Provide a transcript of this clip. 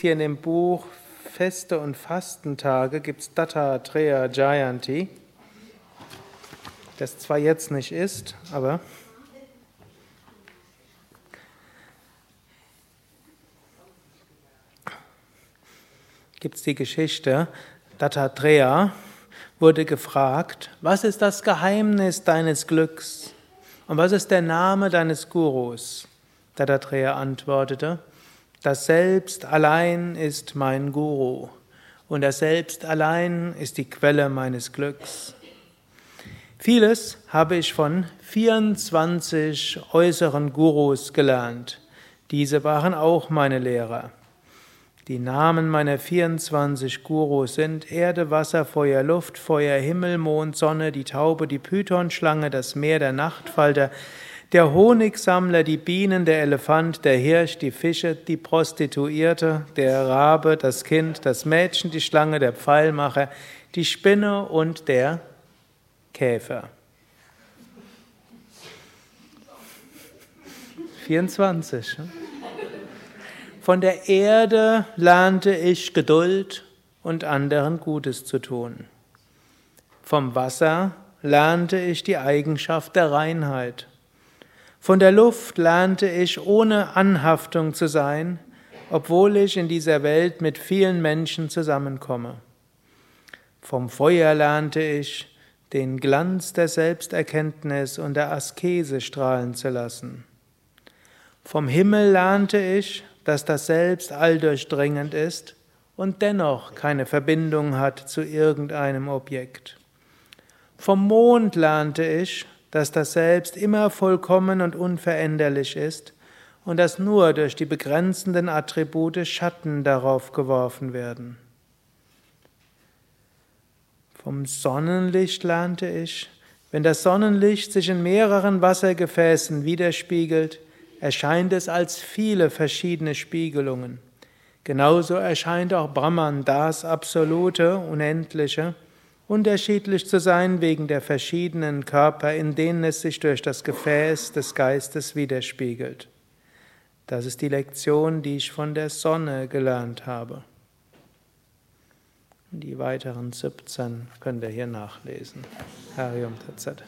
Hier in dem Buch Feste und Fastentage gibt es Dattatreya Jayanti, das zwar jetzt nicht ist, aber gibt es die Geschichte, Dattatreya wurde gefragt, was ist das Geheimnis deines Glücks und was ist der Name deines Gurus? Dattatreya antwortete, das Selbst allein ist mein Guru und das Selbst allein ist die Quelle meines Glücks. Vieles habe ich von 24 äußeren Gurus gelernt. Diese waren auch meine Lehrer. Die Namen meiner 24 Gurus sind Erde, Wasser, Feuer, Luft, Feuer, Himmel, Mond, Sonne, die Taube, die Pythonschlange, das Meer, der Nachtfalter, der Honigsammler, die Bienen, der Elefant, der Hirsch, die Fische, die Prostituierte, der Rabe, das Kind, das Mädchen, die Schlange, der Pfeilmacher, die Spinne und der Käfer. 24. Ne? Von der Erde lernte ich Geduld und anderen Gutes zu tun. Vom Wasser lernte ich die Eigenschaft der Reinheit. Von der Luft lernte ich ohne Anhaftung zu sein, obwohl ich in dieser Welt mit vielen Menschen zusammenkomme. Vom Feuer lernte ich, den Glanz der Selbsterkenntnis und der Askese strahlen zu lassen. Vom Himmel lernte ich, dass das Selbst alldurchdringend ist und dennoch keine Verbindung hat zu irgendeinem Objekt. Vom Mond lernte ich, dass das Selbst immer vollkommen und unveränderlich ist und dass nur durch die begrenzenden Attribute Schatten darauf geworfen werden. Vom Sonnenlicht lernte ich, wenn das Sonnenlicht sich in mehreren Wassergefäßen widerspiegelt, erscheint es als viele verschiedene Spiegelungen. Genauso erscheint auch Brahman, das Absolute, Unendliche, unterschiedlich zu sein wegen der verschiedenen Körper, in denen es sich durch das Gefäß des Geistes widerspiegelt. Das ist die Lektion, die ich von der Sonne gelernt habe. Die weiteren 17 könnt ihr hier nachlesen. Harium Tatsat.